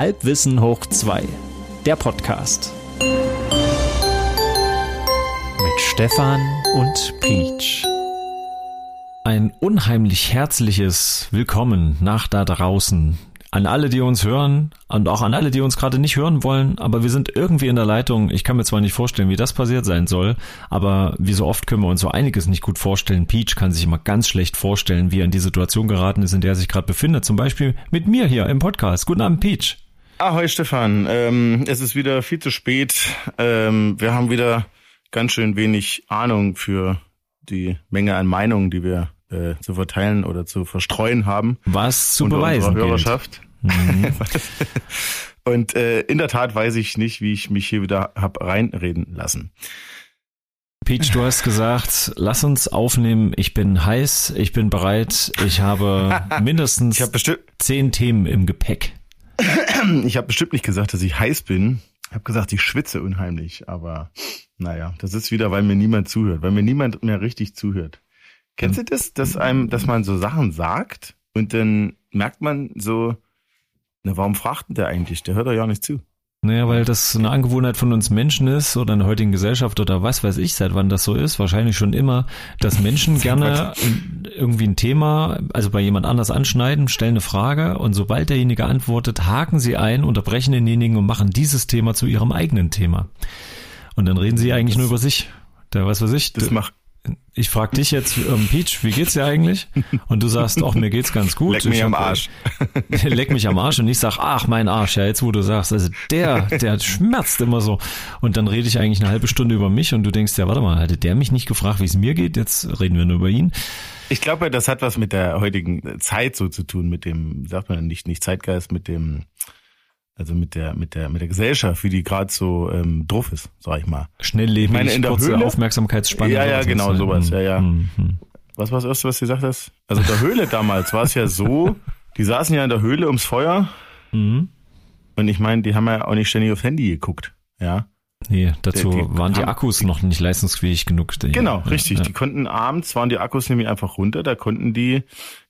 Halbwissen hoch 2, der Podcast. Mit Stefan und Peach. Ein unheimlich herzliches Willkommen nach da draußen an alle, die uns hören und auch an alle, die uns gerade nicht hören wollen, aber wir sind irgendwie in der Leitung. Ich kann mir zwar nicht vorstellen, wie das passiert sein soll, aber wie so oft können wir uns so einiges nicht gut vorstellen. Peach kann sich immer ganz schlecht vorstellen, wie er in die Situation geraten ist, in der er sich gerade befindet. Zum Beispiel mit mir hier im Podcast. Guten Abend, Peach. Ahoi, Stefan. Ähm, es ist wieder viel zu spät. Ähm, wir haben wieder ganz schön wenig Ahnung für die Menge an Meinungen, die wir äh, zu verteilen oder zu verstreuen haben. Was zu beweisen Hörerschaft. Mhm. Und äh, in der Tat weiß ich nicht, wie ich mich hier wieder hab reinreden lassen. Peach, du hast gesagt, lass uns aufnehmen. Ich bin heiß, ich bin bereit. Ich habe mindestens ich hab zehn Themen im Gepäck. Ich habe bestimmt nicht gesagt, dass ich heiß bin. Ich habe gesagt, ich schwitze unheimlich. Aber naja, das ist wieder, weil mir niemand zuhört, weil mir niemand mehr richtig zuhört. Kennst du das, dass einem, dass man so Sachen sagt und dann merkt man so, na, warum fragt denn der eigentlich? Der hört doch ja nicht zu. Naja, weil das eine Angewohnheit von uns Menschen ist oder in der heutigen Gesellschaft oder was weiß ich, seit wann das so ist, wahrscheinlich schon immer, dass Menschen gerne irgendwie ein Thema, also bei jemand anders anschneiden, stellen eine Frage und sobald derjenige antwortet, haken sie ein, unterbrechen denjenigen und machen dieses Thema zu ihrem eigenen Thema. Und dann reden sie eigentlich das, nur über sich. Der, was weiß ich. Das macht, ich frage dich jetzt, ähm, Peach, wie geht's dir eigentlich? Und du sagst, ach, mir geht's ganz gut. Leck mich am Arsch. leck mich am Arsch und ich sag, ach, mein Arsch, ja, jetzt wo du sagst, also der, der schmerzt immer so. Und dann rede ich eigentlich eine halbe Stunde über mich und du denkst, ja, warte mal, hatte der mich nicht gefragt, wie es mir geht? Jetzt reden wir nur über ihn. Ich glaube, das hat was mit der heutigen Zeit so zu tun, mit dem, sagt man nicht, nicht Zeitgeist, mit dem, also mit der mit der mit der Gesellschaft, wie die gerade so ähm, drauf ist, sag ich mal. Schnelllebig, ich meine, in der kurze Höhle, Aufmerksamkeitsspanne. Ja, ja, genau, sowas. Ja, ja. Mhm. Was war das erste, was du gesagt hast? Also in der Höhle damals war es ja so, die saßen ja in der Höhle ums Feuer. Mhm. Und ich meine, die haben ja auch nicht ständig aufs Handy geguckt, ja. Nee, dazu die, die waren die Akkus noch nicht leistungsfähig genug. Die, genau, richtig. Ja. Die konnten abends, waren die Akkus nämlich einfach runter, da konnten die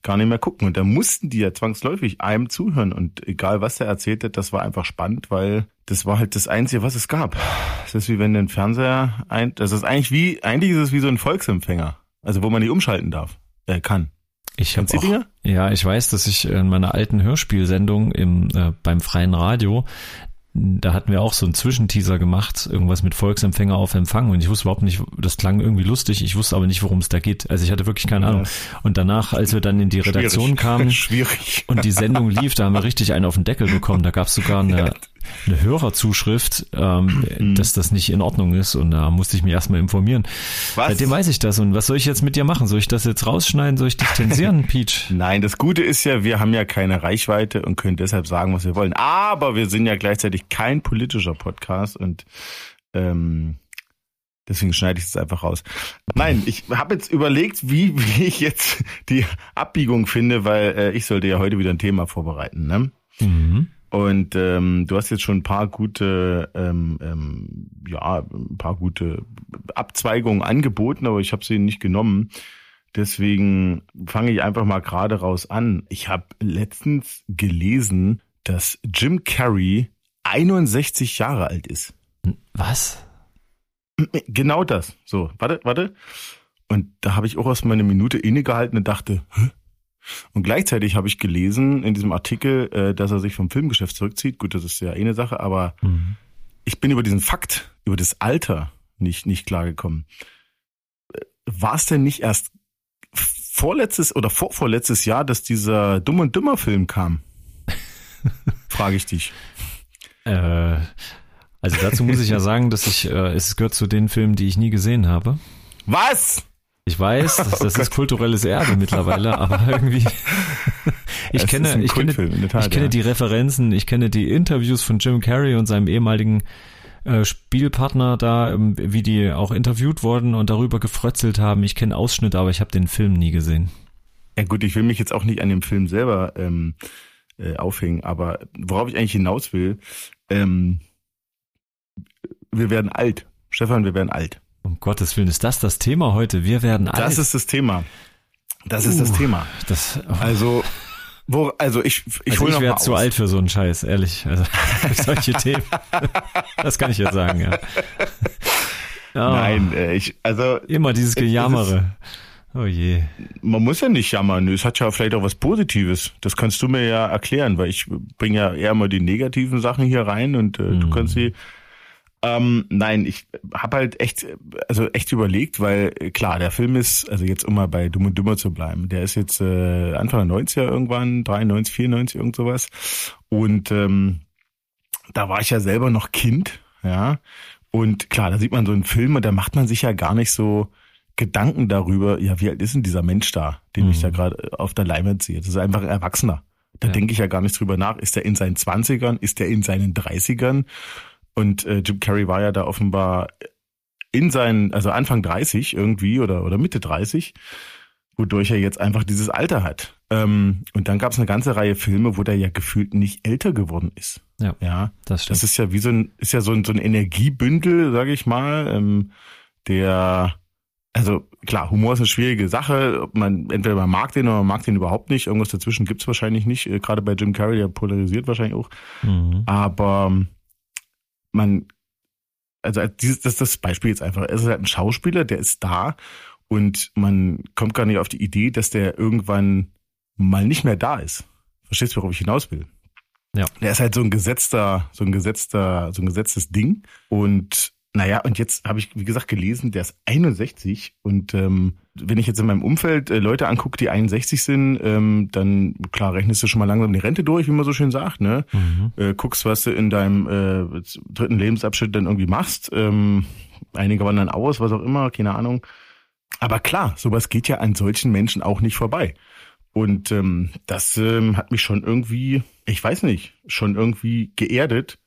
gar nicht mehr gucken. Und da mussten die ja zwangsläufig einem zuhören. Und egal, was er erzählte, das war einfach spannend, weil das war halt das Einzige, was es gab. Das ist wie wenn ein Fernseher ein, das ist eigentlich wie, eigentlich ist es wie so ein Volksempfänger. Also wo man nicht umschalten darf, äh, kann. Ich habe auch, ja, ich weiß, dass ich in meiner alten Hörspielsendung im äh, beim freien Radio, da hatten wir auch so einen Zwischenteaser gemacht, irgendwas mit Volksempfänger auf Empfang und ich wusste überhaupt nicht, das klang irgendwie lustig, ich wusste aber nicht, worum es da geht. Also ich hatte wirklich keine Ahnung. Und danach, als wir dann in die Redaktion Schwierig. kamen Schwierig. und die Sendung lief, da haben wir richtig einen auf den Deckel bekommen. Da gab es sogar eine, eine Hörerzuschrift, ähm, mhm. dass das nicht in Ordnung ist und da musste ich mich erstmal informieren. Was? Seitdem weiß ich das und was soll ich jetzt mit dir machen? Soll ich das jetzt rausschneiden? Soll ich dich zensieren, Peach? Nein, das Gute ist ja, wir haben ja keine Reichweite und können deshalb sagen, was wir wollen. Aber wir sind ja gleichzeitig kein politischer Podcast und ähm, Deswegen schneide ich es einfach raus. Nein, ich habe jetzt überlegt, wie, wie ich jetzt die Abbiegung finde, weil äh, ich sollte ja heute wieder ein Thema vorbereiten. Ne? Mhm. Und ähm, du hast jetzt schon ein paar gute, ähm, ähm, ja, ein paar gute Abzweigungen angeboten, aber ich habe sie nicht genommen. Deswegen fange ich einfach mal gerade raus an. Ich habe letztens gelesen, dass Jim Carrey 61 Jahre alt ist. Was? Genau das. So, warte, warte. Und da habe ich auch erst mal eine Minute innegehalten und dachte, Hä? Und gleichzeitig habe ich gelesen in diesem Artikel, äh, dass er sich vom Filmgeschäft zurückzieht. Gut, das ist ja eh eine Sache, aber mhm. ich bin über diesen Fakt, über das Alter nicht, nicht klargekommen. War es denn nicht erst vorletztes oder vorvorletztes Jahr, dass dieser Dumm und Dümmer Film kam? Frage ich dich. Äh, also dazu muss ich ja sagen, dass ich, äh, es gehört zu den Filmen, die ich nie gesehen habe. Was? Ich weiß, das, das oh ist kulturelles Erbe mittlerweile, aber irgendwie ich kenne, ich kenne, Tat, ich kenne ja. die Referenzen, ich kenne die Interviews von Jim Carrey und seinem ehemaligen äh, Spielpartner da, ähm, wie die auch interviewt wurden und darüber gefrötzelt haben. Ich kenne Ausschnitte, aber ich habe den Film nie gesehen. Ja gut, ich will mich jetzt auch nicht an dem Film selber ähm, äh, aufhängen, aber worauf ich eigentlich hinaus will, ähm, wir werden alt. Stefan, wir werden alt. Um Gottes Willen, ist das das Thema heute? Wir werden alt. Das ist das Thema. Das uh, ist das uh, Thema. Das, oh. Also, Wo, also ich, ich also hol ich wäre zu aus. alt für so einen Scheiß, ehrlich. Also für solche Themen. Das kann ich jetzt sagen, ja. ja Nein, äh, ich, also Immer dieses es ist- Gejammere. Oh je. man muss ja nicht jammern. Es hat ja vielleicht auch was Positives. Das kannst du mir ja erklären, weil ich bringe ja eher mal die negativen Sachen hier rein und äh, du Mhm. kannst sie. Ähm, nein, ich habe halt echt, also echt überlegt, weil äh, klar, der Film ist, also jetzt um mal bei Dumm und Dümmer zu bleiben, der ist jetzt äh, Anfang der 90er irgendwann, 93, 94, irgend sowas. Und ähm, da war ich ja selber noch Kind, ja. Und klar, da sieht man so einen Film und da macht man sich ja gar nicht so Gedanken darüber, ja, wie alt ist denn dieser Mensch da, den ich Mhm. da gerade auf der Leinwand sehe? Das ist einfach ein Erwachsener. Da Ja. denke ich ja gar nicht drüber nach. Ist er in seinen Zwanzigern? Ist er in seinen Dreißigern? Und äh, Jim Carrey war ja da offenbar in seinen, also Anfang 30 irgendwie oder, oder Mitte 30, wodurch er jetzt einfach dieses Alter hat. Ähm, und dann gab es eine ganze Reihe Filme, wo der ja gefühlt nicht älter geworden ist. Ja. Ja, Das stimmt. das ist ja wie so ein, ist ja so ein, so ein Energiebündel, sage ich mal, ähm, der, also klar, Humor ist eine schwierige Sache. Ob man entweder man mag den oder man mag den überhaupt nicht. Irgendwas dazwischen gibt's wahrscheinlich nicht. Äh, Gerade bei Jim Carrey, der polarisiert wahrscheinlich auch. Mhm. Aber ähm, man, also als dieses, das ist das Beispiel jetzt einfach. Er ist halt ein Schauspieler, der ist da und man kommt gar nicht auf die Idee, dass der irgendwann mal nicht mehr da ist. Verstehst du, worauf ich hinaus will? Ja. Der ist halt so ein gesetzter, so ein gesetzter, so ein gesetztes Ding. Und naja, und jetzt habe ich, wie gesagt, gelesen, der ist 61 und ähm, wenn ich jetzt in meinem Umfeld äh, Leute angucke, die 61 sind, ähm, dann klar rechnest du schon mal langsam die Rente durch, wie man so schön sagt, ne? Mhm. äh, guckst, was du in deinem äh, dritten Lebensabschnitt dann irgendwie machst. Ähm, einige wandern aus, was auch immer, keine Ahnung. Aber klar, sowas geht ja an solchen Menschen auch nicht vorbei. Und ähm, das ähm, hat mich schon irgendwie, ich weiß nicht, schon irgendwie geerdet.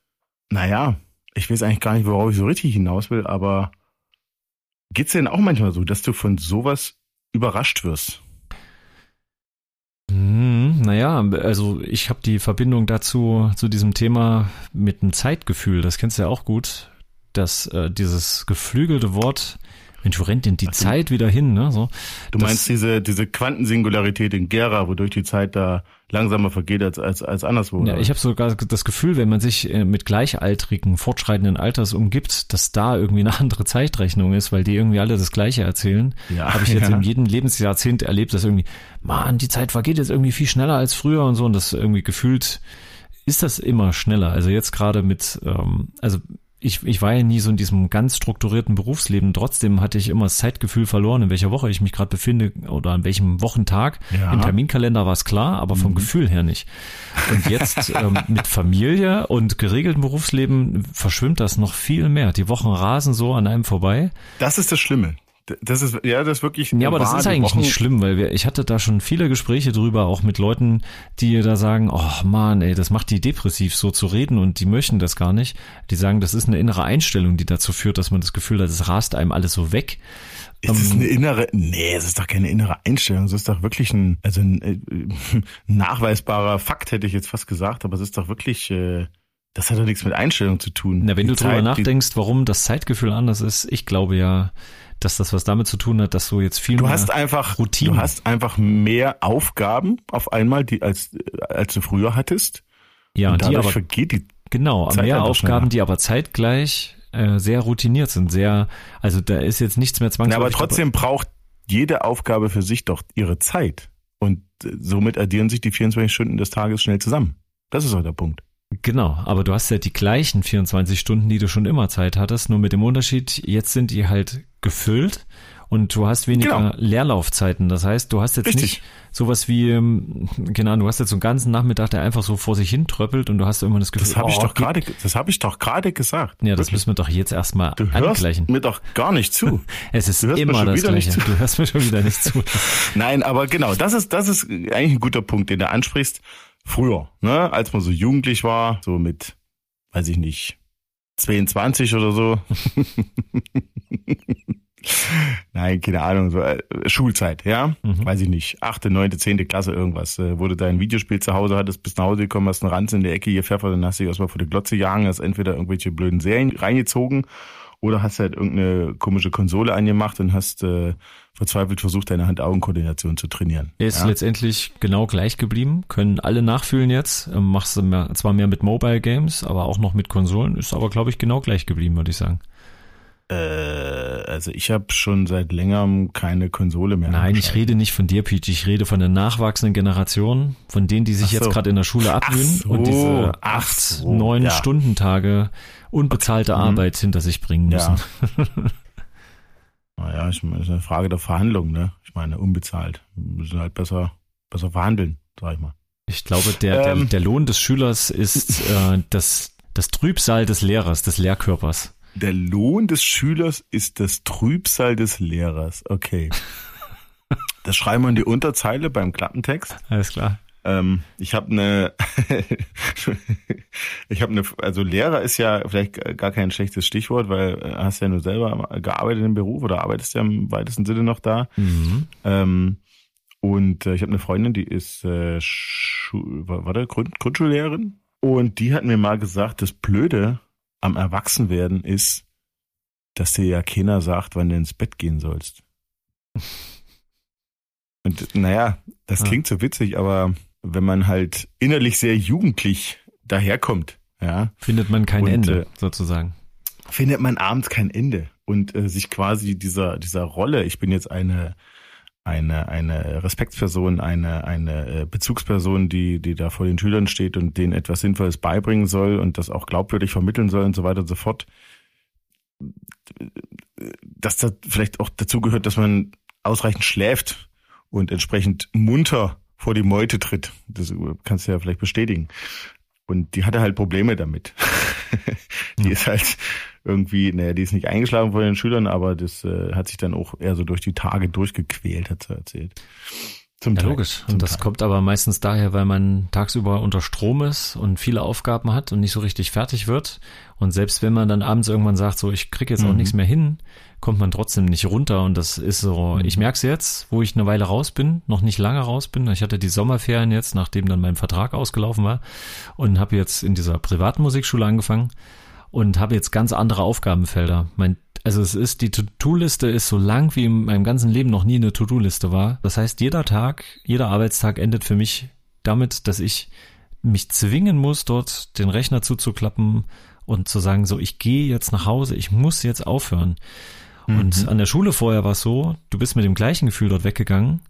Naja, ich weiß eigentlich gar nicht, worauf ich so richtig hinaus will, aber geht's denn auch manchmal so, dass du von sowas überrascht wirst? Hm, naja, also ich habe die Verbindung dazu, zu diesem Thema mit dem Zeitgefühl, das kennst du ja auch gut, dass äh, dieses geflügelte Wort, Mensch, wo rennt denn die Ach so. Zeit wieder hin, ne? So, Du Das- meinst diese, diese Quantensingularität in Gera, wodurch die Zeit da langsamer vergeht als, als, als anderswo? Ja, ich habe sogar das Gefühl, wenn man sich äh, mit gleichaltrigen, fortschreitenden Alters umgibt, dass da irgendwie eine andere Zeitrechnung ist, weil die irgendwie alle das Gleiche erzählen. Ja, habe ich jetzt ja. in jedem Lebensjahrzehnt erlebt, dass irgendwie, man, die Zeit vergeht jetzt irgendwie viel schneller als früher und so und das irgendwie gefühlt ist das immer schneller. Also jetzt gerade mit, ähm, also ich, ich war ja nie so in diesem ganz strukturierten Berufsleben. Trotzdem hatte ich immer das Zeitgefühl verloren, in welcher Woche ich mich gerade befinde oder an welchem Wochentag. Ja. Im Terminkalender war es klar, aber vom Gefühl her nicht. Und jetzt ähm, mit Familie und geregeltem Berufsleben verschwimmt das noch viel mehr. Die Wochen rasen so an einem vorbei. Das ist das Schlimme. Das ist, ja, das ist wirklich. Ja, aber das ist eigentlich Wochen- nicht schlimm, weil wir, ich hatte da schon viele Gespräche drüber, auch mit Leuten, die da sagen, oh man, ey, das macht die depressiv, so zu reden und die möchten das gar nicht. Die sagen, das ist eine innere Einstellung, die dazu führt, dass man das Gefühl hat, es rast einem alles so weg. Ist es Ähm, eine innere, nee, es ist doch keine innere Einstellung. Es ist doch wirklich ein, also ein, äh, ein nachweisbarer Fakt, hätte ich jetzt fast gesagt, aber es ist doch wirklich, äh, das hat doch nichts mit Einstellung zu tun. Na, wenn Die du drüber Zeit, die- nachdenkst, warum das Zeitgefühl anders ist, ich glaube ja, dass das was damit zu tun hat, dass du jetzt viel Du mehr hast einfach, Routinen. du hast einfach mehr Aufgaben auf einmal, die als, als du früher hattest. ja, und die dadurch aber vergeht die Genau, Zeit mehr Aufgaben, schneller. die aber zeitgleich äh, sehr routiniert sind, sehr, also da ist jetzt nichts mehr Na, zwangsläufig. aber trotzdem braucht jede Aufgabe für sich doch ihre Zeit. Und äh, somit addieren sich die 24 Stunden des Tages schnell zusammen. Das ist doch der Punkt. Genau, aber du hast ja die gleichen 24 Stunden, die du schon immer Zeit hattest, nur mit dem Unterschied, jetzt sind die halt gefüllt und du hast weniger Genau. Leerlaufzeiten. Das heißt, du hast jetzt Richtig. nicht sowas wie, Ahnung, du hast jetzt so einen ganzen Nachmittag, der einfach so vor sich hin tröppelt und du hast immer das Gefühl, Das habe ich oh, doch geht- gerade, das habe ich doch gerade gesagt. Ja, das Wirklich. müssen wir doch jetzt erstmal Du hörst angleichen. mir doch gar nicht zu. Es ist du hörst immer das wieder nicht Gleiche. zu. Du hörst mir schon wieder nicht zu. Nein, aber genau, das ist, das ist eigentlich ein guter Punkt, den du ansprichst. Früher, ne, als man so jugendlich war, so mit, weiß ich nicht, 22 oder so. Nein, keine Ahnung, so äh, Schulzeit, ja, Mhm. weiß ich nicht, achte, neunte, zehnte Klasse irgendwas, äh, du dein Videospiel zu Hause hattest, bist nach Hause gekommen, hast einen Ranz in der Ecke hier Pfeffer, dann hast du dich erstmal vor der Glotze jagen, hast entweder irgendwelche blöden Serien reingezogen Oder hast halt irgendeine komische Konsole angemacht und hast äh, verzweifelt versucht, deine Hand-Augen-Koordination zu trainieren. Er ist ja? letztendlich genau gleich geblieben, können alle nachfühlen jetzt. Ähm, machst du mehr, zwar mehr mit Mobile Games, aber auch noch mit Konsolen, ist aber, glaube ich, genau gleich geblieben, würde ich sagen. Äh, also ich habe schon seit längerem keine Konsole mehr. Nein, ich rede nicht von dir, Peach. Ich rede von der nachwachsenden Generation, von denen, die sich so. jetzt gerade in der Schule abwöhnen so. und diese acht, so. neun ja. Stundentage unbezahlte okay. Mhm. Arbeit hinter sich bringen müssen. Ja. ich meine, das ist eine Frage der Verhandlung, ne? Ich meine, unbezahlt. Wir müssen halt besser, besser verhandeln, sag ich mal. Ich glaube, der, ähm, der, der Lohn des Schülers ist äh, das, das Trübsal des Lehrers, des Lehrkörpers. Der Lohn des Schülers ist das Trübsal des Lehrers. Okay. Das schreiben wir in die Unterzeile beim Klappentext. Alles klar. Ähm, ich habe eine, ich habe eine, also Lehrer ist ja vielleicht gar kein schlechtes Stichwort, weil äh, hast ja nur selber gearbeitet im Beruf oder arbeitest ja im weitesten Sinne noch da. Mhm. Ähm, und äh, ich habe eine Freundin, die ist äh, Schu warte, Grund Grundschullehrerin und die hat mir mal gesagt, das Blöde am Erwachsenwerden ist, dass dir ja keiner sagt, wann du ins Bett gehen sollst. Und naja, das ja. klingt so witzig, aber wenn man halt innerlich sehr jugendlich daherkommt, ja. Findet man kein und, Ende, äh, sozusagen. Findet man abends kein Ende. Und äh, sich quasi dieser, dieser Rolle, ich bin jetzt eine eine, eine Respektsperson, eine, eine äh, Bezugsperson, die, die da vor den Schülern steht und denen etwas Sinnvolles beibringen soll und das auch glaubwürdig vermitteln soll und so weiter und so fort. Dass da vielleicht auch dazu gehört, dass man ausreichend schläft und entsprechend munter vor die Meute tritt. Das kannst du ja vielleicht bestätigen. Und die hatte halt Probleme damit. die ist halt irgendwie, naja, die ist nicht eingeschlafen von den Schülern, aber das äh, hat sich dann auch eher so durch die Tage durchgequält, hat sie erzählt. Zum ja, Teil, logisch. Und das Teil. kommt aber meistens daher, weil man tagsüber unter Strom ist und viele Aufgaben hat und nicht so richtig fertig wird. Und selbst wenn man dann abends irgendwann sagt, so, ich krieg jetzt mhm. auch nichts mehr hin, kommt man trotzdem nicht runter. Und das ist so, mhm. ich merke es jetzt, wo ich eine Weile raus bin, noch nicht lange raus bin. Ich hatte die Sommerferien jetzt, nachdem dann mein Vertrag ausgelaufen war und habe jetzt in dieser privaten Musikschule angefangen und habe jetzt ganz andere Aufgabenfelder. Mein also es ist, die To-Do-Liste ist so lang, wie in meinem ganzen Leben noch nie eine To-Do-Liste war. Das heißt, jeder Tag, jeder Arbeitstag endet für mich damit, dass ich mich zwingen muss, dort den Rechner zuzuklappen und zu sagen, so, ich gehe jetzt nach Hause, ich muss jetzt aufhören. Mhm. Und an der Schule vorher war es so, du bist mit dem gleichen Gefühl dort weggegangen,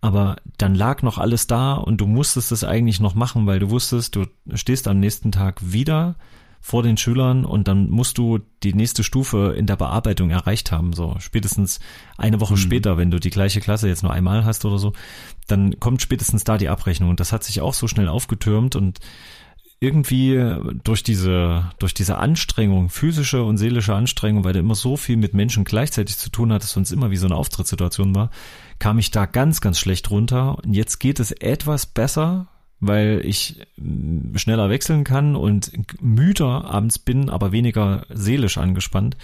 aber dann lag noch alles da und du musstest es eigentlich noch machen, weil du wusstest, du stehst am nächsten Tag wieder vor den Schülern und dann musst du die nächste Stufe in der Bearbeitung erreicht haben. So spätestens eine Woche mhm. später, wenn du die gleiche Klasse jetzt nur einmal hast oder so, dann kommt spätestens da die Abrechnung. Und das hat sich auch so schnell aufgetürmt und irgendwie durch diese, durch diese Anstrengung, physische und seelische Anstrengung, weil du immer so viel mit Menschen gleichzeitig zu tun hattest und es immer wie so eine Auftrittssituation war, kam ich da ganz, ganz schlecht runter. Und jetzt geht es etwas besser, weil ich mm, schneller wechseln kann und müder abends bin, aber weniger seelisch angespannt.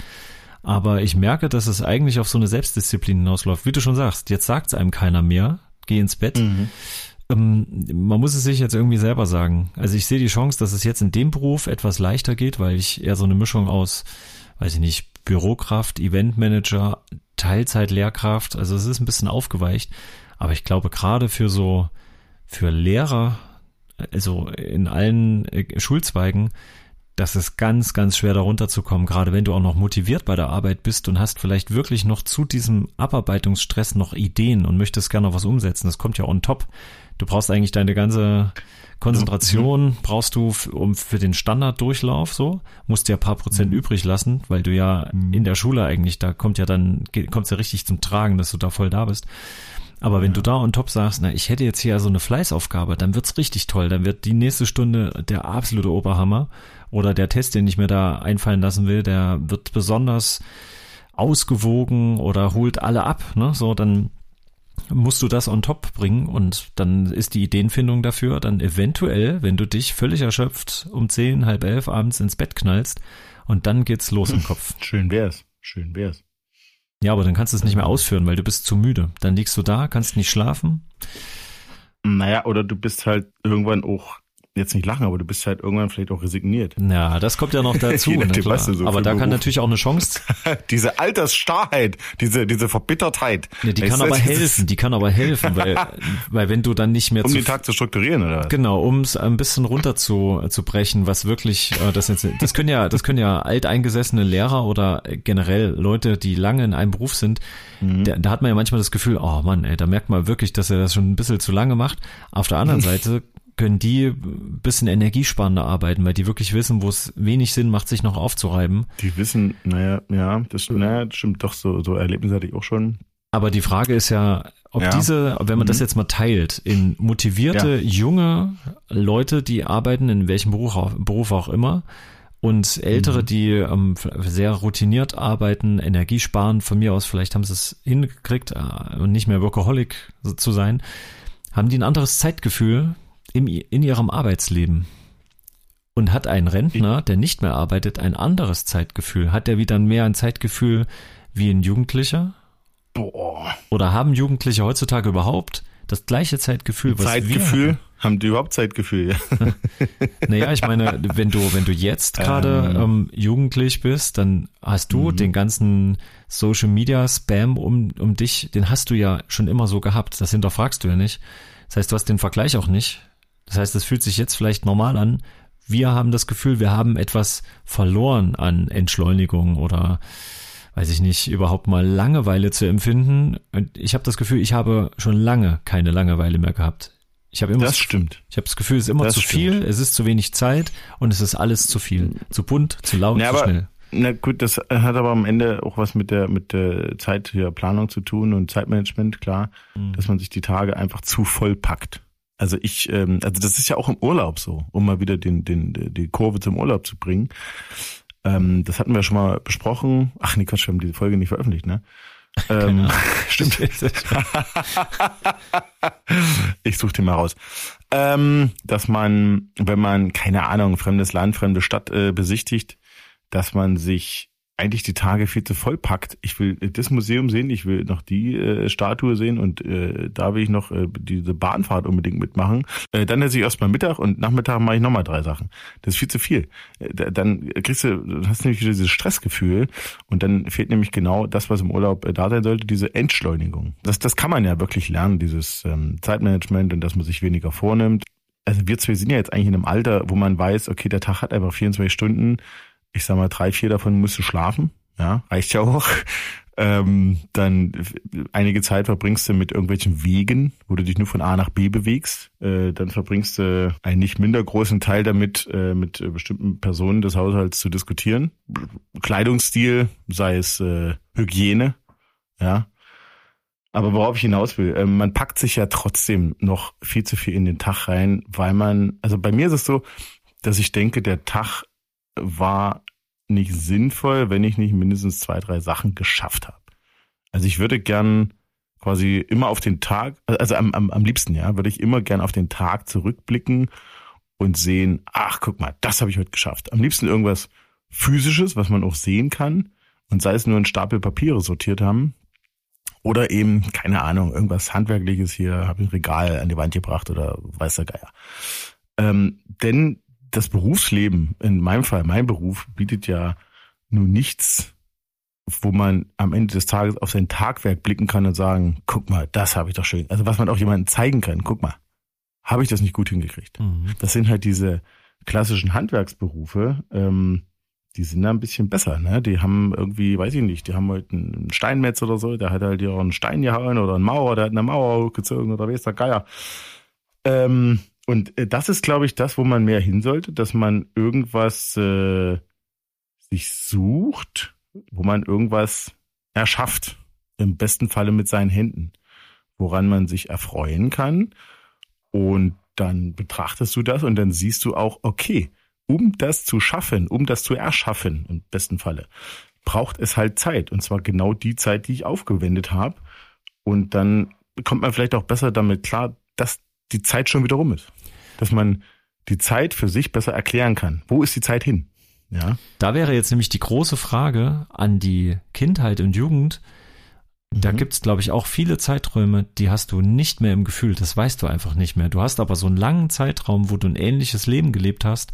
Aber ich merke, dass es eigentlich auf so eine Selbstdisziplin hinausläuft. Wie du schon sagst, jetzt sagt es einem keiner mehr, geh ins Bett. Mhm. Ähm, man muss es sich jetzt irgendwie selber sagen. Also ich sehe die Chance, dass es jetzt in dem Beruf etwas leichter geht, weil ich eher so eine Mischung aus, weiß ich nicht, Bürokraft, Eventmanager, Teilzeit-Lehrkraft, also es ist ein bisschen aufgeweicht. Aber ich glaube, gerade für so für Lehrer, also in allen äh, Schulzweigen, das ist ganz, ganz schwer darunter zu kommen, gerade wenn du auch noch motiviert bei der Arbeit bist und hast vielleicht wirklich noch zu diesem Abarbeitungsstress noch Ideen und möchtest gerne noch was umsetzen. Das kommt ja on top. Du brauchst eigentlich deine ganze Konzentration, mhm. brauchst du um für den Standarddurchlauf so, musst ja paar Prozent mhm. übrig lassen, weil du ja mhm. in der Schule eigentlich, da kommt ja dann, kommt ja richtig zum Tragen, dass du da voll da bist. Aber wenn du da on top sagst, na, ich hätte jetzt hier so eine Fleißaufgabe, dann wird's richtig toll. Dann wird die nächste Stunde der absolute Oberhammer. Oder der Test, den ich mir da einfallen lassen will, der wird besonders ausgewogen oder holt alle ab. Ne? So, dann musst du das on top bringen und dann ist die Ideenfindung dafür dann eventuell, wenn du dich völlig erschöpft um zehn, halb elf abends ins Bett knallst und dann geht's los im Kopf. Schön wär's. Schön wär's. Ja, aber dann kannst du es nicht mehr ausführen, weil du bist zu müde. Dann liegst du da, kannst nicht schlafen. Naja, oder du bist halt irgendwann auch jetzt nicht lachen, aber du bist halt irgendwann vielleicht auch resigniert. Ja, das kommt ja noch dazu. Ne, du so aber da einen kann Beruf- natürlich auch eine Chance, diese Altersstarrheit, diese, diese Verbittertheit. ne, die Weißt kann du, aber helfen, die kann aber helfen, weil, weil wenn du dann nicht mehr Um zu den Tag zu strukturieren, oder? Genau, um es ein bisschen runter zu, zu brechen, was wirklich, äh, das, jetzt, das können ja, das können ja alteingesessene Lehrer oder generell Leute, die lange in einem Beruf sind, Mhm. da, da hat man ja manchmal das Gefühl, oh Mann, ey, da merkt man wirklich, dass er das schon ein bisschen zu lange macht. Auf der anderen Seite können die ein bisschen energiesparender arbeiten, weil die wirklich wissen, wo es wenig Sinn macht, sich noch aufzureiben. Die wissen, naja, ja, das, naja, das stimmt doch, so, so Erlebnisse hatte ich auch schon. Aber die Frage ist ja, ob Ja. diese, wenn man das Mhm. jetzt mal teilt, in motivierte, junge Leute, die arbeiten, in welchem Beruf auch, Beruf auch immer, und ältere, Mhm. die ähm, sehr routiniert arbeiten, Energie sparen, von mir aus, vielleicht haben sie es hingekriegt äh, und nicht mehr Workaholic zu sein, haben die ein anderes Zeitgefühl im, in ihrem Arbeitsleben. Und hat ein Rentner, der nicht mehr arbeitet, ein anderes Zeitgefühl? Hat der wieder mehr ein Zeitgefühl wie ein Jugendlicher? Boah. Oder haben Jugendliche heutzutage überhaupt das gleiche Zeitgefühl, was Zeitgefühl? Haben die überhaupt Zeitgefühl? Ja. wir Naja, ich meine, wenn du, wenn du jetzt gerade Ähm. ähm, jugendlich bist, dann hast du Mhm. den ganzen Social Media Spam um, um dich, den hast du ja schon immer so gehabt. Das hinterfragst du ja nicht. Das heißt, du hast den Vergleich auch nicht. Das heißt, es fühlt sich jetzt vielleicht normal an. Wir haben das Gefühl, wir haben etwas verloren an Entschleunigung oder weiß ich nicht, überhaupt mal Langeweile zu empfinden. Und ich habe das Gefühl, ich habe schon lange keine Langeweile mehr gehabt. Ich habe immer Das stimmt. ich habe das Gefühl, es ist immer Das zu stimmt. viel, es ist zu wenig Zeit und es ist alles zu viel. Zu bunt, zu laut, Ja, zu aber- schnell. Na gut, das hat aber am Ende auch was mit der mit der Zeit hier Planung zu tun und Zeitmanagement, klar, Mhm. dass man sich die Tage einfach zu voll packt. Also ich, ähm, also das ist ja auch im Urlaub so, um mal wieder den, den, die Kurve zum Urlaub zu bringen. Ähm, das hatten wir schon mal besprochen. Ach nee, Quatsch, wir haben diese Folge nicht veröffentlicht, ne? Ähm, stimmt. ich suche den mal raus. Ähm, dass man, wenn man, keine Ahnung, fremdes Land, fremde Stadt äh, besichtigt, dass man sich eigentlich die Tage viel zu voll packt. Ich will das Museum sehen, ich will noch die äh, Statue sehen und äh, da will ich noch äh, diese Bahnfahrt unbedingt mitmachen. Äh, dann esse ich erstmal Mittag und Nachmittag mache ich nochmal drei Sachen. Das ist viel zu viel. Äh, da- dann kriegst du, du hast nämlich wieder dieses Stressgefühl und dann fehlt nämlich genau das, was im Urlaub äh, da sein sollte, diese Entschleunigung. Das, das kann man ja wirklich lernen, dieses ähm, Zeitmanagement und dass man sich weniger vornimmt. Also wir zwei sind ja jetzt eigentlich in einem Alter, wo man weiß, okay, der Tag hat einfach 24 Stunden. Ich sag mal, drei, vier davon musst du schlafen. Ja, reicht ja auch. Ähm, dann einige Zeit verbringst du mit irgendwelchen Wegen, wo du dich nur von A nach B bewegst. Äh, dann verbringst du einen nicht minder großen Teil damit, äh, mit äh, bestimmten Personen des Haushalts zu diskutieren. Kleidungsstil, sei es äh, Hygiene, ja. Aber worauf ich hinaus will, ähm, man packt sich ja trotzdem noch viel zu viel in den Tag rein, weil man, also bei mir ist es so, dass ich denke, der Tag war nicht sinnvoll, wenn ich nicht mindestens zwei, drei Sachen geschafft habe. Also ich würde gern quasi immer auf den Tag, also am, am, am liebsten, ja, würde ich immer gern auf den Tag zurückblicken und sehen, ach, guck mal, das habe ich heute geschafft. Am liebsten irgendwas physisches, was man auch sehen kann und sei es nur ein Stapel Papiere sortiert haben oder eben, keine Ahnung, irgendwas Handwerkliches hier, habe ich ein Regal an die Wand gebracht oder weiß der Geier. Ähm, denn das Berufsleben, in meinem Fall, mein Beruf, bietet ja nur nichts, wo man am Ende des Tages auf sein Tagwerk blicken kann und sagen, guck mal, das habe ich doch schön. Also was man auch jemandem zeigen kann, guck mal, habe ich das nicht gut hingekriegt. Mhm. Das sind halt diese klassischen Handwerksberufe, ähm, die sind da ein bisschen besser, ne? Die haben irgendwie, weiß ich nicht, die haben halt einen Steinmetz oder so, der hat halt auch einen Stein gehauen oder einen Maurer, der hat eine Mauer hochgezogen oder weiß der Geier. Ähm, und äh, das ist, glaube ich, das, wo man mehr hin sollte, dass man irgendwas äh, sich sucht, wo man irgendwas erschafft. Im besten Falle mit seinen Händen, woran man sich erfreuen kann. Und dann betrachtest du das und dann siehst du auch, okay, um das zu schaffen, um das zu erschaffen, im besten Falle, braucht es halt Zeit. Und zwar genau die Zeit, die ich aufgewendet habe. Und dann kommt man vielleicht auch besser damit klar, dass die Zeit schon wieder rum ist. Dass man die Zeit für sich besser erklären kann. Wo ist die Zeit hin? Ja. Da wäre jetzt nämlich die große Frage an die Kindheit und Jugend. Da mhm. gibt's, glaube ich, auch viele Zeiträume, die hast du nicht mehr im Gefühl. Das weißt du einfach nicht mehr. Du hast aber so einen langen Zeitraum, wo du ein ähnliches Leben gelebt hast,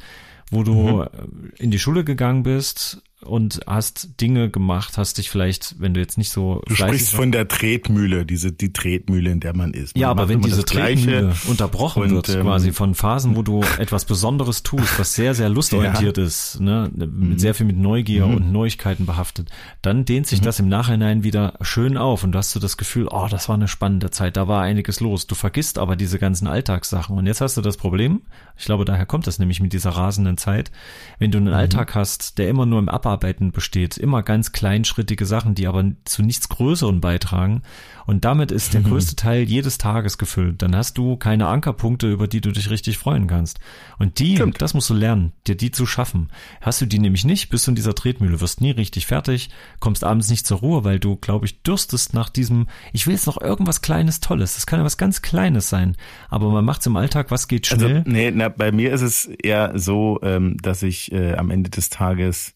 wo du mhm. in die Schule gegangen bist, und hast Dinge gemacht, hast dich vielleicht, wenn du jetzt nicht so. Du sprichst von der Tretmühle, diese die Tretmühle, in der man ist. Man ja, aber wenn diese Tretmühle unterbrochen und, wird, ähm, quasi von Phasen, wo du etwas Besonderes tust, was sehr, sehr lustorientiert ja. ist, ne, mit mhm. sehr viel mit Neugier mhm. und Neuigkeiten behaftet, dann dehnt sich mhm. das im Nachhinein wieder schön auf und du hast so das Gefühl, oh, das war eine spannende Zeit, da war einiges los. Du vergisst aber diese ganzen Alltagssachen und jetzt hast du das Problem, ich glaube, daher kommt das nämlich mit dieser rasenden Zeit, wenn du einen mhm. Alltag hast, der immer nur im Ab Abarbeiten besteht. Immer ganz kleinschrittige Sachen, die aber zu nichts Größeren beitragen. Und damit ist der mhm. größte Teil jedes Tages gefüllt. Dann hast du keine Ankerpunkte, über die du dich richtig freuen kannst. Und die, Stimmt. das musst du lernen, dir die zu schaffen. Hast du die nämlich nicht, bist du in dieser Tretmühle, wirst nie richtig fertig, kommst abends nicht zur Ruhe, weil du, glaube ich, dürstest nach diesem, ich will jetzt noch irgendwas Kleines, Tolles. Das kann ja was ganz Kleines sein. Aber man macht es im Alltag, was geht also, schnell? Also, nee, na, bei mir ist es eher so, ähm, dass ich äh, am Ende des Tages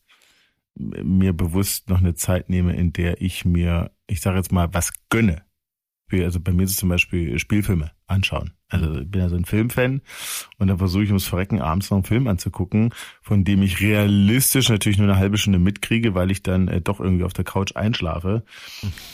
mir bewusst noch eine Zeit nehme, in der ich mir, ich sage jetzt mal, was gönne. Also bei mir ist es zum Beispiel Spielfilme anschauen. Also ich bin ja so ein Filmfan und dann versuche ich ums Verrecken abends noch einen Film anzugucken, von dem ich realistisch natürlich nur eine halbe Stunde mitkriege, weil ich dann äh, doch irgendwie auf der Couch einschlafe.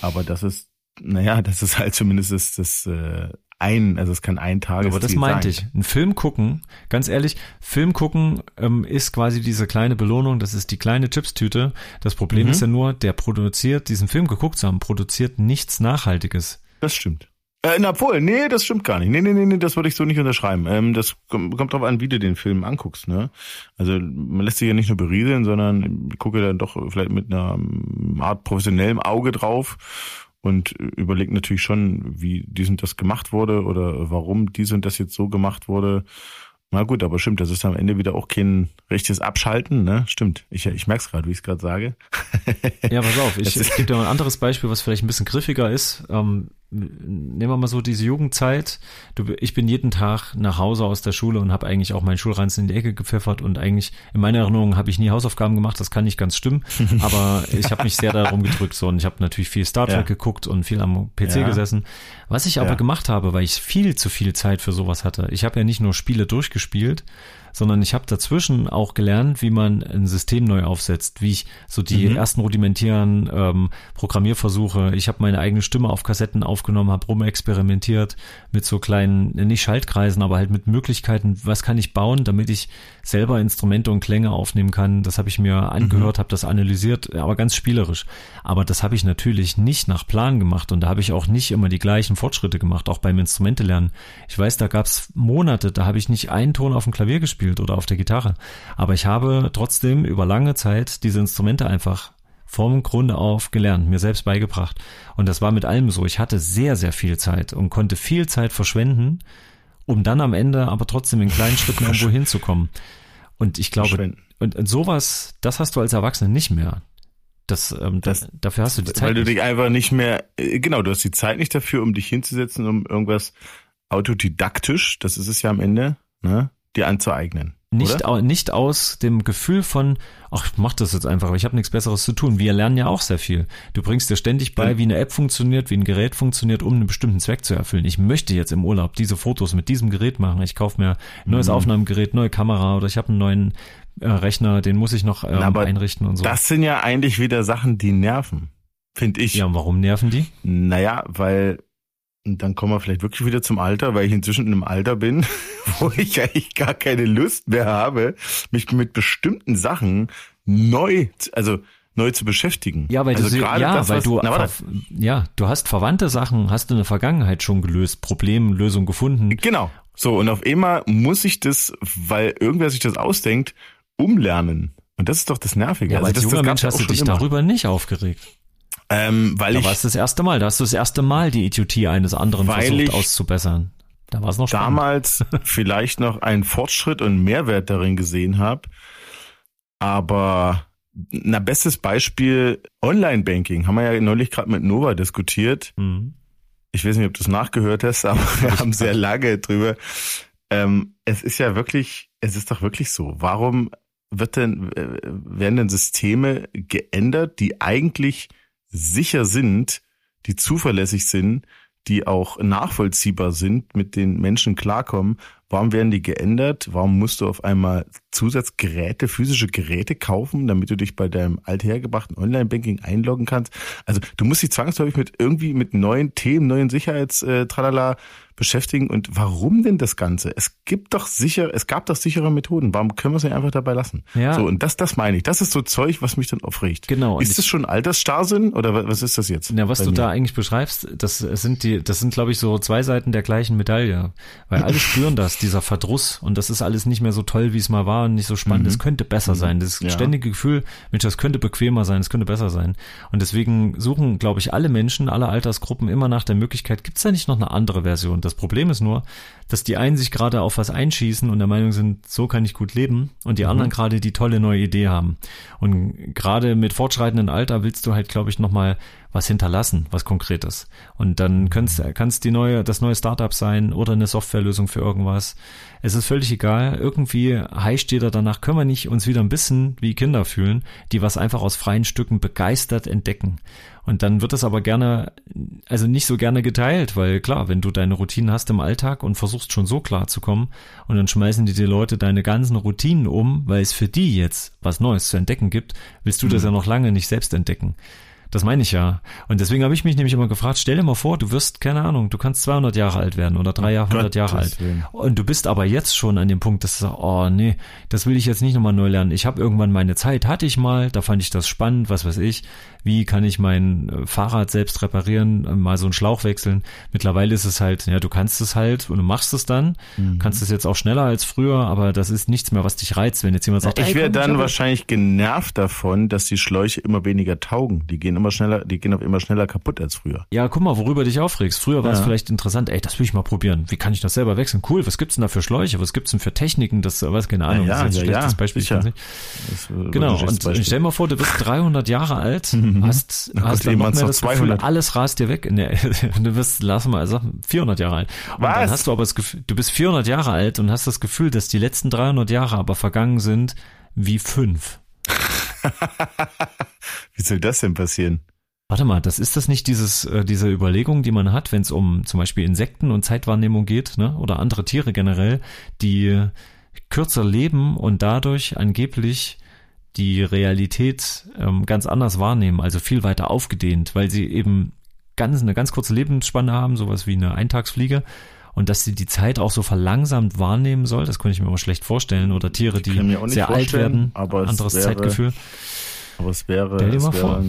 Aber das ist, naja, das ist halt zumindest das, das äh, ein, also es kann ein Tag. Aber das meinte ich. Ein Film gucken, ganz ehrlich, Film gucken ähm, ist quasi diese kleine Belohnung, das ist die kleine Chipstüte. Das Problem mhm. ist ja nur, der produziert, diesen Film geguckt zu haben, produziert nichts Nachhaltiges. Das stimmt. Äh, na wohl, nee, das stimmt gar nicht. Nee, nee, nee, nee, das würde ich so nicht unterschreiben. Ähm, das kommt, kommt drauf an, wie du den Film anguckst, ne? Also man lässt sich ja nicht nur berieseln, sondern gucke dann doch vielleicht mit einer Art professionellem Auge drauf und überlegt natürlich schon, wie dies und das gemacht wurde oder warum dies und das jetzt so gemacht wurde. Na gut, aber stimmt, das ist am Ende wieder auch kein richtiges Abschalten, ne? Stimmt. Ich, ich merke es gerade, wie ich es gerade sage. ja, pass auf, ich, ich gebe dir mal ein anderes Beispiel, was vielleicht ein bisschen griffiger ist. Ähm, nehmen wir mal so diese Jugendzeit. Du, ich bin jeden Tag nach Hause aus der Schule und habe eigentlich auch meinen Schulranzen in die Ecke gepfeffert und eigentlich in meiner Erinnerung habe ich nie Hausaufgaben gemacht. Das kann nicht ganz stimmen, aber ich habe mich sehr darum gedrückt so und ich habe natürlich viel Star Trek ja. geguckt und viel am PC ja. gesessen. Was ich aber ja. gemacht habe, weil ich viel zu viel Zeit für sowas hatte. Ich habe ja nicht nur Spiele durchgespielt, gespielt sondern ich habe dazwischen auch gelernt, wie man ein System neu aufsetzt, wie ich so die mhm. ersten rudimentären ähm, Programmierversuche, ich habe meine eigene Stimme auf Kassetten aufgenommen, habe rumexperimentiert mit so kleinen, nicht Schaltkreisen, aber halt mit Möglichkeiten, was kann ich bauen, damit ich selber Instrumente und Klänge aufnehmen kann. Das habe ich mir angehört, mhm. habe das analysiert, aber ganz spielerisch. Aber das habe ich natürlich nicht nach Plan gemacht und da habe ich auch nicht immer die gleichen Fortschritte gemacht, auch beim Instrumente lernen. Ich weiß, da gab es Monate, da habe ich nicht einen Ton auf dem Klavier gespielt gespielt oder auf der Gitarre. Aber ich habe trotzdem über lange Zeit diese Instrumente einfach vom Grunde auf gelernt, mir selbst beigebracht. Und das war mit allem so. Ich hatte sehr, sehr viel Zeit und konnte viel Zeit verschwenden, um dann am Ende aber trotzdem in kleinen Schritten irgendwo hinzukommen. Und ich glaube, und, und sowas, das hast du als Erwachsener nicht mehr. Das, ähm, das, dafür hast du die Zeit. Weil du dich einfach nicht mehr, äh, genau, du hast die Zeit nicht dafür, um dich hinzusetzen, um irgendwas autodidaktisch, das ist es ja am Ende, ne, dir anzueignen. Nicht, au, nicht aus dem Gefühl von, ach, ich mach das jetzt einfach, ich habe nichts Besseres zu tun. Wir lernen ja auch sehr viel. Du bringst dir ständig bei, wie eine App funktioniert, wie ein Gerät funktioniert, um einen bestimmten Zweck zu erfüllen. Ich möchte jetzt im Urlaub diese Fotos mit diesem Gerät machen. Ich kaufe mir ein neues mhm. Aufnahmegerät, neue Kamera oder ich habe einen neuen äh, Rechner, den muss ich noch ähm, Na, einrichten und so. Das sind ja eigentlich wieder Sachen, die nerven, finde ich. Ja, und warum nerven die? Naja, weil und dann kommen wir vielleicht wirklich wieder zum Alter, weil ich inzwischen in einem Alter bin, wo ich eigentlich gar keine Lust mehr habe, mich mit bestimmten Sachen neu, also neu zu beschäftigen. Ja, weil also du, ja, das, weil was, du, na, ja, du hast verwandte Sachen, hast du in der Vergangenheit schon gelöst, Problemlösung gefunden. Genau. So, und auf einmal muss ich das, weil irgendwer sich das ausdenkt, umlernen. Und das ist doch das Nervige. Ja, also als das, junger das Mensch hast du dich immer. darüber nicht aufgeregt. Ähm, weil da ich, war es das erste Mal, da hast du das erste Mal die Idiotie eines anderen versucht auszubessern. Da war es noch spannend. damals vielleicht noch einen Fortschritt und Mehrwert darin gesehen habe, aber na bestes Beispiel Online-Banking haben wir ja neulich gerade mit Nova diskutiert. Mhm. Ich weiß nicht, ob du es nachgehört hast, aber wir haben sehr lange drüber. Ähm, es ist ja wirklich, es ist doch wirklich so. Warum wird denn äh, werden denn Systeme geändert, die eigentlich sicher sind, die zuverlässig sind, die auch nachvollziehbar sind, mit den Menschen klarkommen, warum werden die geändert? Warum musst du auf einmal Zusatzgeräte, physische Geräte kaufen, damit du dich bei deinem althergebrachten Online-Banking einloggen kannst? Also du musst dich zwangsläufig mit irgendwie mit neuen Themen, neuen Sicherheitstralala beschäftigen. Und warum denn das Ganze? Es gibt doch sicher, es gab doch sichere Methoden. Warum können wir es nicht einfach dabei lassen? Ja. So, und das, das meine ich. Das ist so Zeug, was mich dann aufregt. Genau. Ist das schon Altersstarrsinn oder was ist das jetzt? Ja, was du mir? da eigentlich beschreibst, das sind die, das sind, glaube ich, so zwei Seiten der gleichen Medaille. Weil alle spüren das, dieser Verdruss. Und das ist alles nicht mehr so toll, wie es mal war und nicht so spannend. Es mhm. könnte besser mhm. sein. Das ja. ständige Gefühl, Mensch, das könnte bequemer sein, es könnte besser sein. Und deswegen suchen, glaube ich, alle Menschen, alle Altersgruppen immer nach der Möglichkeit, gibt es da nicht noch eine andere Version? Das Problem ist nur, dass die einen sich gerade auf was einschießen und der Meinung sind, so kann ich gut leben und die mhm. anderen gerade die tolle neue Idee haben. Und gerade mit fortschreitendem Alter willst du halt, glaube ich, nochmal was hinterlassen, was Konkretes. Und dann kannst kannst die neue, das neue Startup sein oder eine Softwarelösung für irgendwas. Es ist völlig egal. Irgendwie heischt jeder danach, können wir nicht uns wieder ein bisschen wie Kinder fühlen, die was einfach aus freien Stücken begeistert entdecken. Und dann wird es aber gerne, also nicht so gerne geteilt, weil klar, wenn du deine Routinen hast im Alltag und versuchst schon so klar zu kommen und dann schmeißen die, die Leute deine ganzen Routinen um, weil es für die jetzt was Neues zu entdecken gibt, willst du das mhm. ja noch lange nicht selbst entdecken. Das meine ich ja. Und deswegen habe ich mich nämlich immer gefragt, stell dir mal vor, du wirst, keine Ahnung, du kannst 200 Jahre alt werden oder 300 Jahre alt. Und du bist aber jetzt schon an dem Punkt, dass du sagst, oh nee, das will ich jetzt nicht nochmal neu lernen. Ich habe irgendwann meine Zeit, hatte ich mal, da fand ich das spannend, was weiß ich wie kann ich mein äh, Fahrrad selbst reparieren, äh, mal so einen Schlauch wechseln. Mittlerweile ist es halt, ja, du kannst es halt und du machst es dann, mhm. kannst es jetzt auch schneller als früher, aber das ist nichts mehr, was dich reizt, wenn jetzt jemand sagt, ich wäre dann wahrscheinlich genervt davon, dass die Schläuche immer weniger taugen. Die gehen immer schneller, die gehen auch immer schneller kaputt als früher. Ja, guck mal, worüber dich aufregst. Früher war ja. es vielleicht interessant, ey, das will ich mal probieren. Wie kann ich das selber wechseln? Cool, was gibt's denn da für Schläuche? Was gibt's denn für Techniken? Das, was, keine Ahnung, ja, das ist ein schlechtes Beispiel. Sicher. Genau, und Beispiel. stell mal vor, du bist 300 Jahre alt, mhm. hast, hast hast dann noch mehr das 200. Gefühl, alles rast dir weg. In der, du wirst, lass mal sagen, 400 Jahre alt. Und Was? dann hast du aber das Gefühl, du bist 400 Jahre alt und hast das Gefühl, dass die letzten 300 Jahre aber vergangen sind wie fünf. wie soll das denn passieren? Warte mal, das ist das nicht dieses äh, diese Überlegung, die man hat, wenn es um zum Beispiel Insekten und Zeitwahrnehmung geht, ne, oder andere Tiere generell, die kürzer leben und dadurch angeblich die Realität ähm, ganz anders wahrnehmen, also viel weiter aufgedehnt, weil sie eben ganz eine ganz kurze Lebensspanne haben, sowas wie eine Eintagsfliege und dass sie die Zeit auch so verlangsamt wahrnehmen soll, das könnte ich mir immer schlecht vorstellen oder Tiere, die sehr alt werden, aber anderes Zeitgefühl. Aber es wäre, dir mal vor.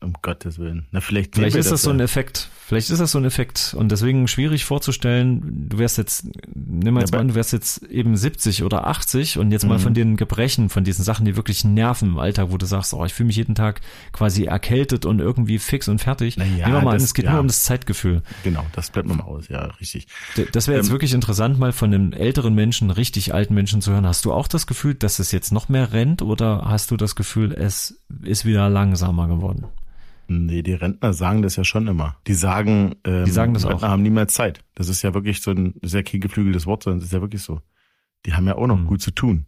Um Gottes Willen. Na, vielleicht vielleicht ist das, das so ein Effekt. Vielleicht ist das so ein Effekt und deswegen schwierig vorzustellen, du wärst jetzt, nimm mal jetzt ja, mal an, du wärst jetzt eben 70 oder 80 und jetzt mhm. mal von den Gebrechen, von diesen Sachen, die wirklich nerven im Alltag, wo du sagst, oh, ich fühle mich jeden Tag quasi erkältet und irgendwie fix und fertig. Ja, Nehmen wir mal das, an, es geht ja. nur um das Zeitgefühl. Genau, das bleibt mal aus, ja, richtig. Das wäre jetzt ähm, wirklich interessant, mal von einem älteren Menschen, richtig alten Menschen zu hören. Hast du auch das Gefühl, dass es jetzt noch mehr rennt oder hast du das Gefühl, es ist wieder langsamer geworden? Nee, die Rentner sagen das ja schon immer. Die sagen, ähm, die sagen das Rentner auch. haben nie mehr Zeit. Das ist ja wirklich so ein sehr kein geflügeltes Wort, sondern es ist ja wirklich so. Die haben ja auch noch mhm. gut zu tun.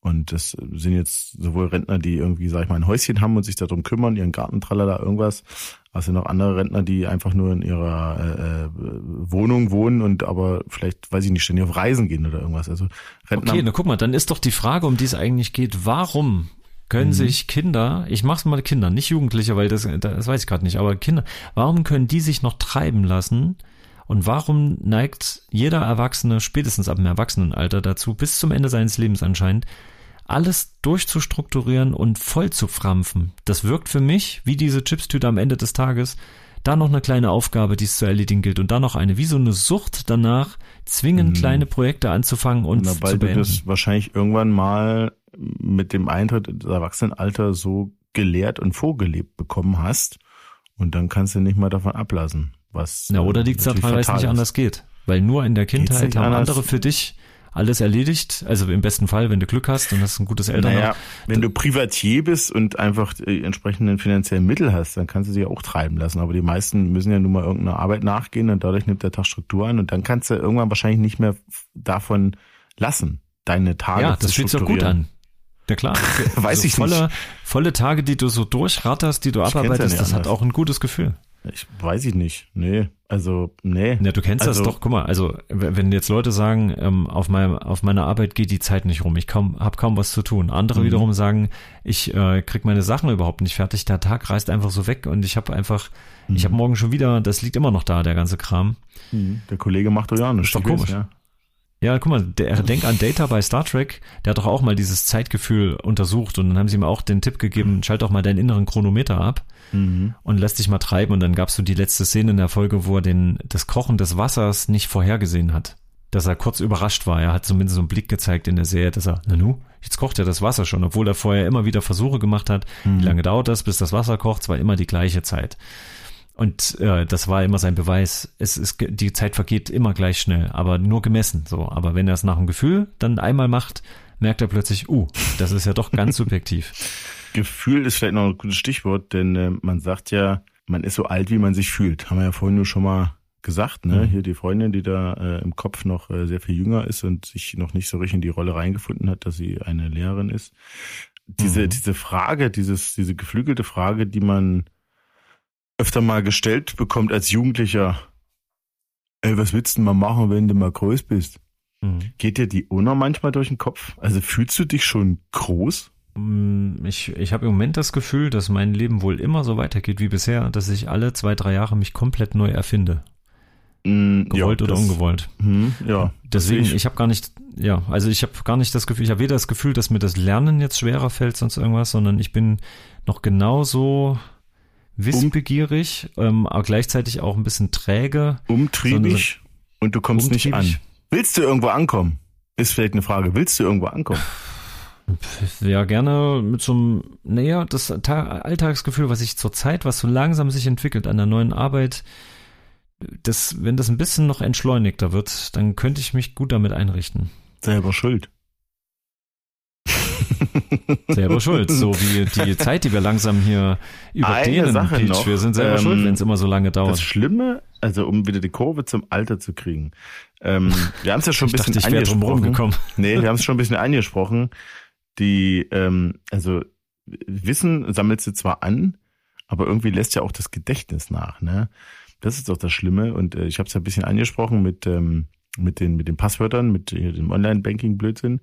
Und das sind jetzt sowohl Rentner, die irgendwie, sag ich mal, ein Häuschen haben und sich darum kümmern, ihren Garten, tralala, irgendwas, als sind auch andere Rentner, die einfach nur in ihrer äh, äh, Wohnung wohnen und aber vielleicht, weiß ich nicht, ständig auf Reisen gehen oder irgendwas. Also Rentner. Okay, na guck mal, dann ist doch die Frage, um die es eigentlich geht, warum können mhm. sich Kinder, ich mach's mal Kinder, nicht Jugendliche, weil das, das weiß ich gerade nicht, aber Kinder, warum können die sich noch treiben lassen? Und warum neigt jeder Erwachsene spätestens ab dem Erwachsenenalter dazu, bis zum Ende seines Lebens anscheinend, alles durchzustrukturieren und voll zu frampfen? Das wirkt für mich wie diese Chipstüte am Ende des Tages. Da noch eine kleine Aufgabe, die es zu erledigen gilt und da noch eine, wie so eine Sucht danach, zwingen, mhm. kleine Projekte anzufangen und Na, zu beenden. du das wahrscheinlich irgendwann mal mit dem Eintritt ins Erwachsenenalter so gelehrt und vorgelebt bekommen hast. Und dann kannst du nicht mal davon ablassen. Was ja, oder liegt es daran, weil es nicht anders geht? Weil nur in der Kindheit haben andere für dich alles erledigt. Also im besten Fall, wenn du Glück hast und hast ein gutes Elternhaus. Naja, wenn du Privatier bist und einfach die entsprechenden finanziellen Mittel hast, dann kannst du dich auch treiben lassen. Aber die meisten müssen ja nun mal irgendeiner Arbeit nachgehen und dadurch nimmt der Tag Struktur an und dann kannst du irgendwann wahrscheinlich nicht mehr davon lassen, deine Tage ja, zu strukturieren. Ja, das fühlt sich auch gut an. Ja klar. Weiß also ich volle, nicht. Volle Tage, die du so durchratterst, die du abarbeitest, das hat auch ein gutes Gefühl. Ich weiß ich nicht. Nee, also nee. Ja, du kennst also, das doch. Guck mal, also wenn jetzt Leute sagen, ähm, auf meinem auf meiner Arbeit geht die Zeit nicht rum, ich kaum habe kaum was zu tun. Andere mhm. wiederum sagen, ich äh, krieg meine Sachen überhaupt nicht fertig. Der Tag reißt einfach so weg und ich habe einfach, mhm. ich habe morgen schon wieder, das liegt immer noch da, der ganze Kram. Mhm. Der Kollege macht doch ja nichts. Ist doch komisch. Ja. Ja, guck mal, der, denk an Data bei Star Trek, der hat doch auch mal dieses Zeitgefühl untersucht und dann haben sie ihm auch den Tipp gegeben, schalt doch mal deinen inneren Chronometer ab mhm. und lass dich mal treiben und dann gab's so die letzte Szene in der Folge, wo er den, das Kochen des Wassers nicht vorhergesehen hat. Dass er kurz überrascht war. Er hat zumindest so einen Blick gezeigt in der Serie, dass er, na nu, jetzt kocht er das Wasser schon, obwohl er vorher immer wieder Versuche gemacht hat. Mhm. Wie lange dauert das, bis das Wasser kocht? Es war immer die gleiche Zeit. Und äh, das war immer sein Beweis. Es ist die Zeit vergeht immer gleich schnell, aber nur gemessen. So, aber wenn er es nach dem Gefühl dann einmal macht, merkt er plötzlich, uh, das ist ja doch ganz subjektiv. Gefühl ist vielleicht noch ein gutes Stichwort, denn äh, man sagt ja, man ist so alt, wie man sich fühlt. Haben wir ja vorhin nur schon mal gesagt, ne? Mhm. Hier die Freundin, die da äh, im Kopf noch äh, sehr viel jünger ist und sich noch nicht so richtig in die Rolle reingefunden hat, dass sie eine Lehrerin ist. Diese, mhm. diese Frage, dieses, diese geflügelte Frage, die man öfter mal gestellt bekommt als Jugendlicher. Ey, was willst du denn mal machen, wenn du mal groß bist? Mhm. Geht dir die Una manchmal durch den Kopf? Also fühlst du dich schon groß? Mm, ich, ich habe im Moment das Gefühl, dass mein Leben wohl immer so weitergeht wie bisher, dass ich alle zwei, drei Jahre mich komplett neu erfinde. Mm, gewollt ja, oder das, ungewollt. Hm, ja. Deswegen, ich, ich habe gar nicht, ja, also ich habe gar nicht das Gefühl, ich habe weder das Gefühl, dass mir das Lernen jetzt schwerer fällt, sonst irgendwas, sondern ich bin noch genauso wissbegierig, ähm, aber gleichzeitig auch ein bisschen träge. Umtriebig und du kommst nicht an. Willst du irgendwo ankommen? Ist vielleicht eine Frage. Willst du irgendwo ankommen? Ja, gerne mit so einem, naja, das Alltagsgefühl, was sich zurzeit, was so langsam sich entwickelt an der neuen Arbeit, das, wenn das ein bisschen noch entschleunigter wird, dann könnte ich mich gut damit einrichten. Selber schuld. Selber schuld. So wie die Zeit, die wir langsam hier überdehnen, Sache Peach. Noch, wir sind selber ähm, schuld, wenn es immer so lange dauert. Das Schlimme, also um wieder die Kurve zum Alter zu kriegen. Ähm, wir haben es ja schon ein bisschen dachte, angesprochen. Gekommen. Nee, wir haben es schon ein bisschen angesprochen. Die, ähm, also Wissen sammelst du zwar an, aber irgendwie lässt ja auch das Gedächtnis nach. Ne? Das ist doch das Schlimme. Und äh, ich habe es ja ein bisschen angesprochen mit ähm, mit den mit den Passwörtern, mit äh, dem Online-Banking-Blödsinn.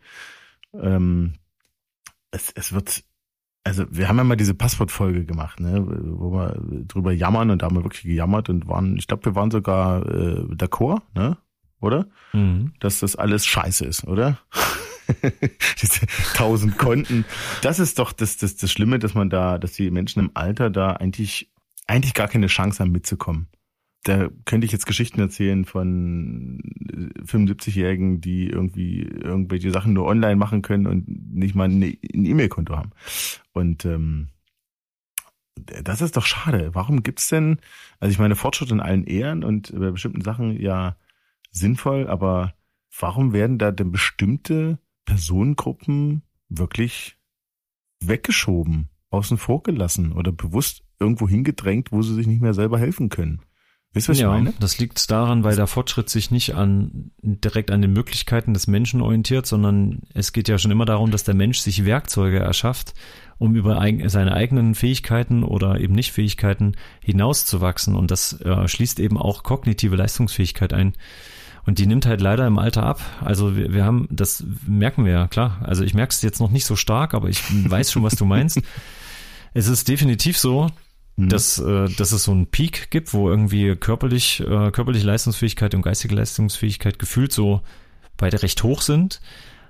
Ähm, es, es wird, also wir haben ja mal diese Passwortfolge gemacht, ne, wo wir drüber jammern und da haben wir wirklich gejammert und waren, ich glaube, wir waren sogar äh, d'accord, ne? Oder? Mhm. Dass das alles scheiße ist, oder? Diese tausend Konten. Das ist doch das, das, das Schlimme, dass man da, dass die Menschen im Alter da eigentlich, eigentlich gar keine Chance haben mitzukommen da könnte ich jetzt Geschichten erzählen von 75-Jährigen, die irgendwie irgendwelche Sachen nur online machen können und nicht mal ein E-Mail-Konto haben. Und ähm, das ist doch schade. Warum gibt's denn, also ich meine, Fortschritt in allen Ehren und bei bestimmten Sachen ja sinnvoll, aber warum werden da denn bestimmte Personengruppen wirklich weggeschoben, außen vor gelassen oder bewusst irgendwo hingedrängt, wo sie sich nicht mehr selber helfen können? Wisst ihr, was ja, ich meine? Das liegt daran, weil der Fortschritt sich nicht an, direkt an den Möglichkeiten des Menschen orientiert, sondern es geht ja schon immer darum, dass der Mensch sich Werkzeuge erschafft, um über seine eigenen Fähigkeiten oder eben Nicht-Fähigkeiten hinauszuwachsen. Und das äh, schließt eben auch kognitive Leistungsfähigkeit ein. Und die nimmt halt leider im Alter ab. Also wir, wir haben, das merken wir ja, klar. Also ich merke es jetzt noch nicht so stark, aber ich weiß schon, was du meinst. es ist definitiv so, Mhm. dass, äh, dass es so einen Peak gibt, wo irgendwie körperlich, äh, körperliche Leistungsfähigkeit und geistige Leistungsfähigkeit gefühlt so beide recht hoch sind.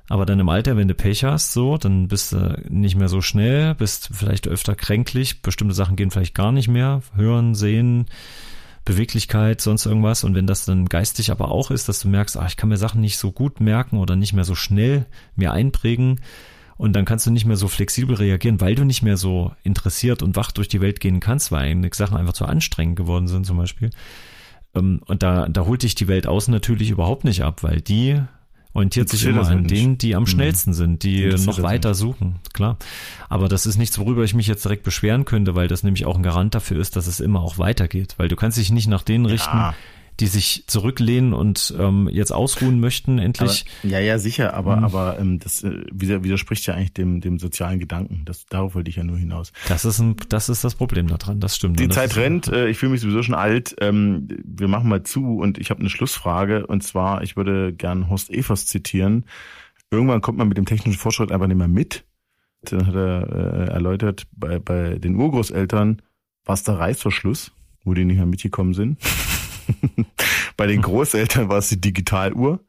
Aber dann im Alter, wenn du Pech hast, so, dann bist du nicht mehr so schnell, bist vielleicht öfter kränklich, bestimmte Sachen gehen vielleicht gar nicht mehr, hören, sehen, Beweglichkeit, sonst irgendwas. Und wenn das dann geistig aber auch ist, dass du merkst, ach, ich kann mir Sachen nicht so gut merken oder nicht mehr so schnell mir einprägen, und dann kannst du nicht mehr so flexibel reagieren, weil du nicht mehr so interessiert und wach durch die Welt gehen kannst, weil einige Sachen einfach zu anstrengend geworden sind zum Beispiel. Ähm, und da, da holt dich die Welt außen natürlich überhaupt nicht ab, weil die orientiert sich immer an denen, die am mhm. schnellsten sind, die noch weiter nicht. suchen, klar. Aber das ist nichts, worüber ich mich jetzt direkt beschweren könnte, weil das nämlich auch ein Garant dafür ist, dass es immer auch weitergeht, weil du kannst dich nicht nach denen richten, ja die sich zurücklehnen und ähm, jetzt ausruhen möchten, endlich. Aber, ja, ja, sicher, aber, mhm. aber ähm, das äh, widerspricht ja eigentlich dem, dem sozialen Gedanken. Das, darauf wollte ich ja nur hinaus. Das ist, ein, das ist das Problem daran, das stimmt. Die Zeit rennt, äh, ich fühle mich sowieso schon alt. Ähm, wir machen mal zu und ich habe eine Schlussfrage und zwar, ich würde gern Horst Evers zitieren. Irgendwann kommt man mit dem technischen Fortschritt einfach nicht mehr mit. Dann hat er äh, erläutert, bei, bei den Urgroßeltern war es der Reißverschluss, wo die nicht mehr mitgekommen sind. Bei den Großeltern war es die Digitaluhr.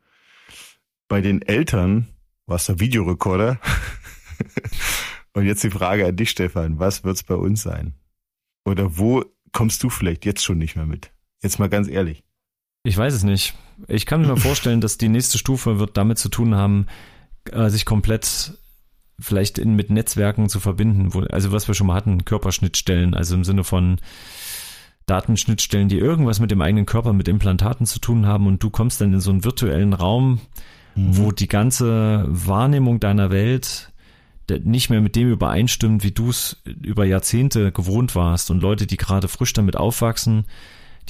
Bei den Eltern war es der Videorekorder. Und jetzt die Frage an dich, Stefan. Was wird's bei uns sein? Oder wo kommst du vielleicht jetzt schon nicht mehr mit? Jetzt mal ganz ehrlich. Ich weiß es nicht. Ich kann mir vorstellen, dass die nächste Stufe wird damit zu tun haben, äh, sich komplett vielleicht in, mit Netzwerken zu verbinden, wo, also was wir schon mal hatten, Körperschnittstellen, also im Sinne von Datenschnittstellen, die irgendwas mit dem eigenen Körper, mit Implantaten zu tun haben und du kommst dann in so einen virtuellen Raum, mhm. wo die ganze Wahrnehmung deiner Welt nicht mehr mit dem übereinstimmt, wie du es über Jahrzehnte gewohnt warst und Leute, die gerade frisch damit aufwachsen,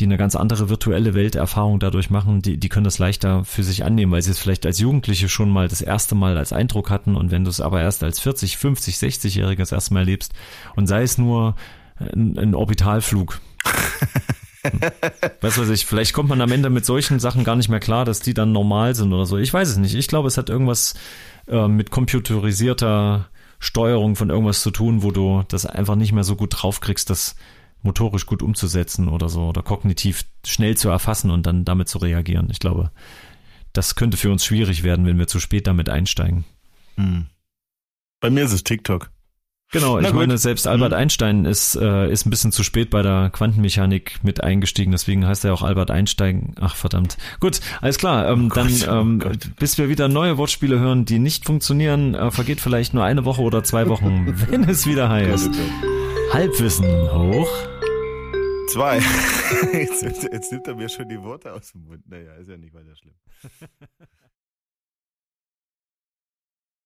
die eine ganz andere virtuelle Welterfahrung dadurch machen, die, die können das leichter für sich annehmen, weil sie es vielleicht als Jugendliche schon mal das erste Mal als Eindruck hatten und wenn du es aber erst als 40, 50, 60-Jähriger das erste Mal erlebst und sei es nur ein, ein Orbitalflug. was ich, vielleicht kommt man am Ende mit solchen Sachen gar nicht mehr klar, dass die dann normal sind oder so. Ich weiß es nicht. Ich glaube, es hat irgendwas äh, mit computerisierter Steuerung von irgendwas zu tun, wo du das einfach nicht mehr so gut draufkriegst, das motorisch gut umzusetzen oder so oder kognitiv schnell zu erfassen und dann damit zu reagieren. Ich glaube, das könnte für uns schwierig werden, wenn wir zu spät damit einsteigen. Hm. Bei mir ist es TikTok. Genau, Na ich gut. meine, selbst Albert mhm. Einstein ist, äh, ist ein bisschen zu spät bei der Quantenmechanik mit eingestiegen, deswegen heißt er auch Albert Einstein. Ach verdammt. Gut, alles klar. Ähm, oh dann, Gott, ähm, oh bis wir wieder neue Wortspiele hören, die nicht funktionieren, äh, vergeht vielleicht nur eine Woche oder zwei Wochen, wenn es wieder heißt. Halbwissen hoch. Zwei. Jetzt, jetzt nimmt er mir schon die Worte aus dem Mund. Naja, ist ja nicht weiter schlimm.